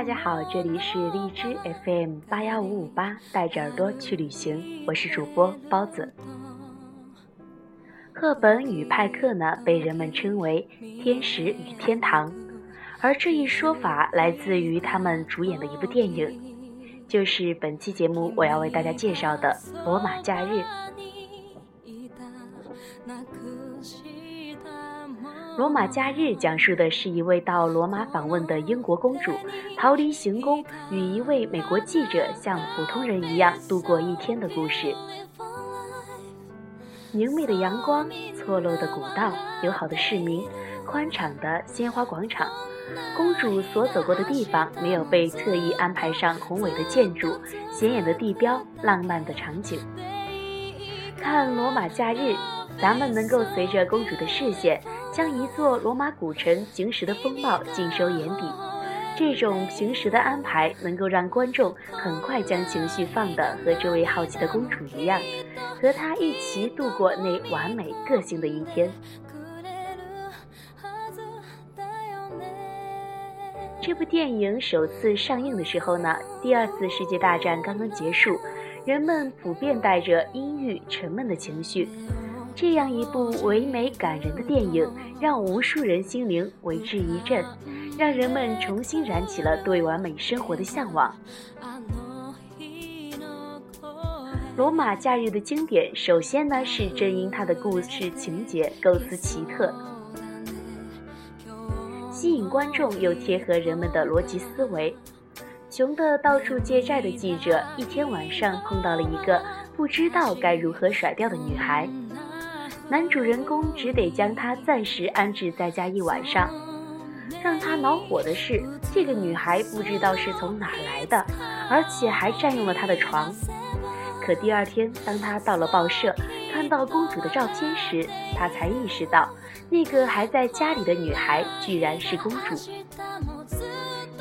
大家好，这里是荔枝 FM 八幺五五八，带着耳朵去旅行，我是主播包子。赫本与派克呢，被人们称为天使与天堂，而这一说法来自于他们主演的一部电影，就是本期节目我要为大家介绍的《罗马假日》。《罗马假日》讲述的是一位到罗马访问的英国公主逃离行宫，与一位美国记者像普通人一样度过一天的故事。明媚的阳光，错落的古道，友好的市民，宽敞的鲜花广场，公主所走过的地方没有被特意安排上宏伟的建筑、显眼的地标、浪漫的场景。看《罗马假日》，咱们能够随着公主的视线。将一座罗马古城行驶的风貌尽收眼底，这种平时的安排能够让观众很快将情绪放得和这位好奇的公主一样，和她一起度过那完美个性的一天。这部电影首次上映的时候呢，第二次世界大战刚刚结束，人们普遍带着阴郁沉闷的情绪。这样一部唯美感人的电影，让无数人心灵为之一振，让人们重新燃起了对完美生活的向往。罗马假日的经典，首先呢是正因它的故事情节构思奇特，吸引观众又贴合人们的逻辑思维。穷的到处借债的记者，一天晚上碰到了一个不知道该如何甩掉的女孩。男主人公只得将她暂时安置在家一晚上。让他恼火的是，这个女孩不知道是从哪来的，而且还占用了他的床。可第二天，当他到了报社，看到公主的照片时，他才意识到，那个还在家里的女孩居然是公主。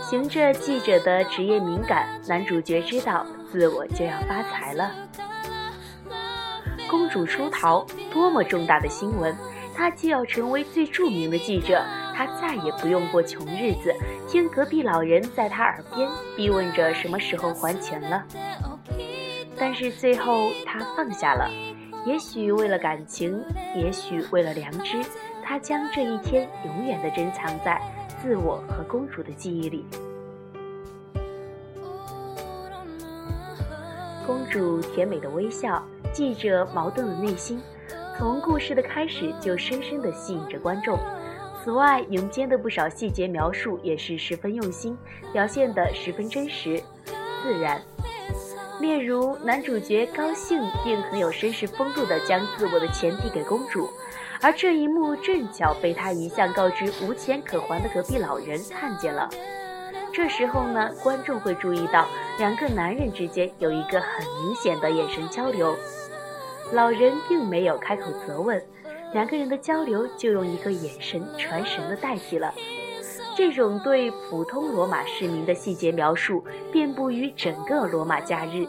凭着记者的职业敏感，男主角知道自我就要发财了。公主出逃，多么重大的新闻！她既要成为最著名的记者，她再也不用过穷日子，听隔壁老人在她耳边逼问着什么时候还钱了。但是最后她放下了，也许为了感情，也许为了良知，她将这一天永远的珍藏在自我和公主的记忆里。公主甜美的微笑。记者矛盾的内心，从故事的开始就深深地吸引着观众。此外，影片的不少细节描述也是十分用心，表现得十分真实、自然。例如，男主角高兴并很有绅士风度地将自我的钱递给公主，而这一幕正巧被他一向告知无钱可还的隔壁老人看见了。这时候呢，观众会注意到两个男人之间有一个很明显的眼神交流。老人并没有开口责问，两个人的交流就用一个眼神传神的代替了。这种对普通罗马市民的细节描述遍布于整个罗马假日，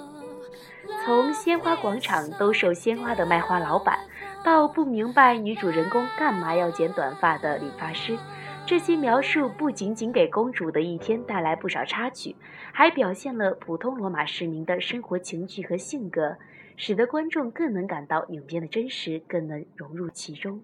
从鲜花广场兜售鲜花的卖花老板，到不明白女主人公干嘛要剪短发的理发师，这些描述不仅仅给公主的一天带来不少插曲，还表现了普通罗马市民的生活情趣和性格。使得观众更能感到影片的真实，更能融入其中。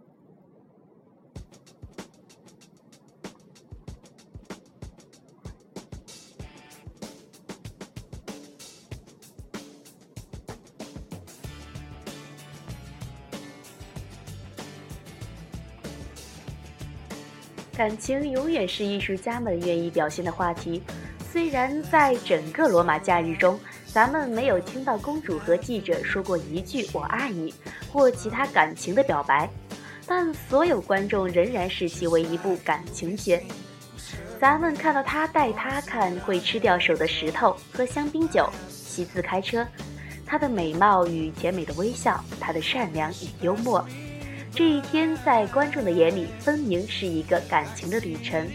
感情永远是艺术家们愿意表现的话题，虽然在整个罗马假日中。咱们没有听到公主和记者说过一句“我爱你”或其他感情的表白，但所有观众仍然视其为一部感情片。咱们看到他带她看会吃掉手的石头，喝香槟酒，骑自开车，她的美貌与甜美的微笑，她的善良与幽默，这一天在观众的眼里分明是一个感情的旅程。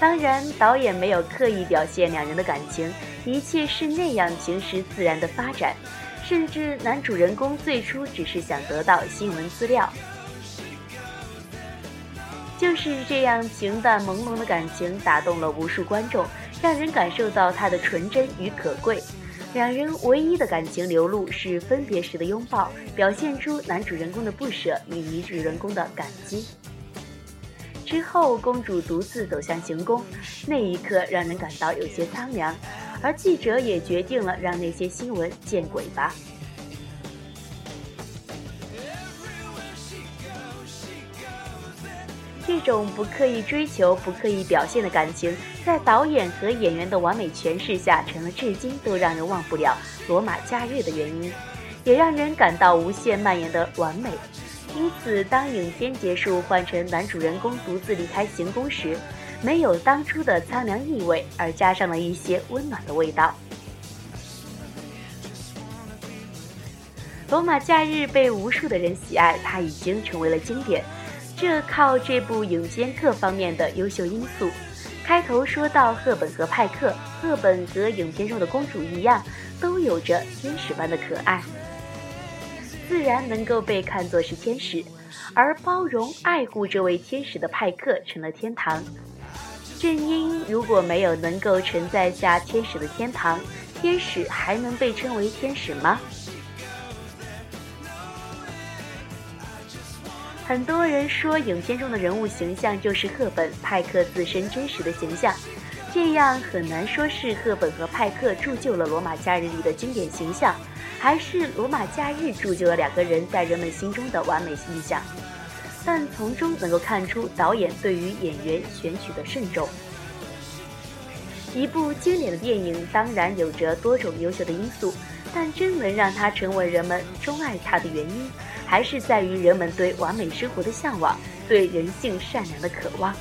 当然，导演没有刻意表现两人的感情，一切是那样平实自然的发展，甚至男主人公最初只是想得到新闻资料。就是这样平淡朦胧的感情打动了无数观众，让人感受到他的纯真与可贵。两人唯一的感情流露是分别时的拥抱，表现出男主人公的不舍与女主人公的感激。之后，公主独自走向行宫，那一刻让人感到有些苍凉，而记者也决定了让那些新闻见鬼吧。这种不刻意追求、不刻意表现的感情，在导演和演员的完美诠释下，成了至今都让人忘不了《罗马假日》的原因，也让人感到无限蔓延的完美。因此，当影片结束，换成男主人公独自离开行宫时，没有当初的苍凉意味，而加上了一些温暖的味道。《罗马假日》被无数的人喜爱，它已经成为了经典。这靠这部影片各方面的优秀因素。开头说到赫本和派克，赫本和影片中的公主一样，都有着天使般的可爱，自然能够被看作是天使。而包容爱护这位天使的派克成了天堂。正因如果没有能够承载下天使的天堂，天使还能被称为天使吗？很多人说，影片中的人物形象就是赫本、派克自身真实的形象，这样很难说是赫本和派克铸就了《罗马假日》里的经典形象，还是《罗马假日》铸就了两个人在人们心中的完美形象。但从中能够看出导演对于演员选取的慎重。一部经典的电影当然有着多种优秀的因素，但真能让它成为人们钟爱它的原因。还是在于人们对完美生活的向往，对人性善良的渴望。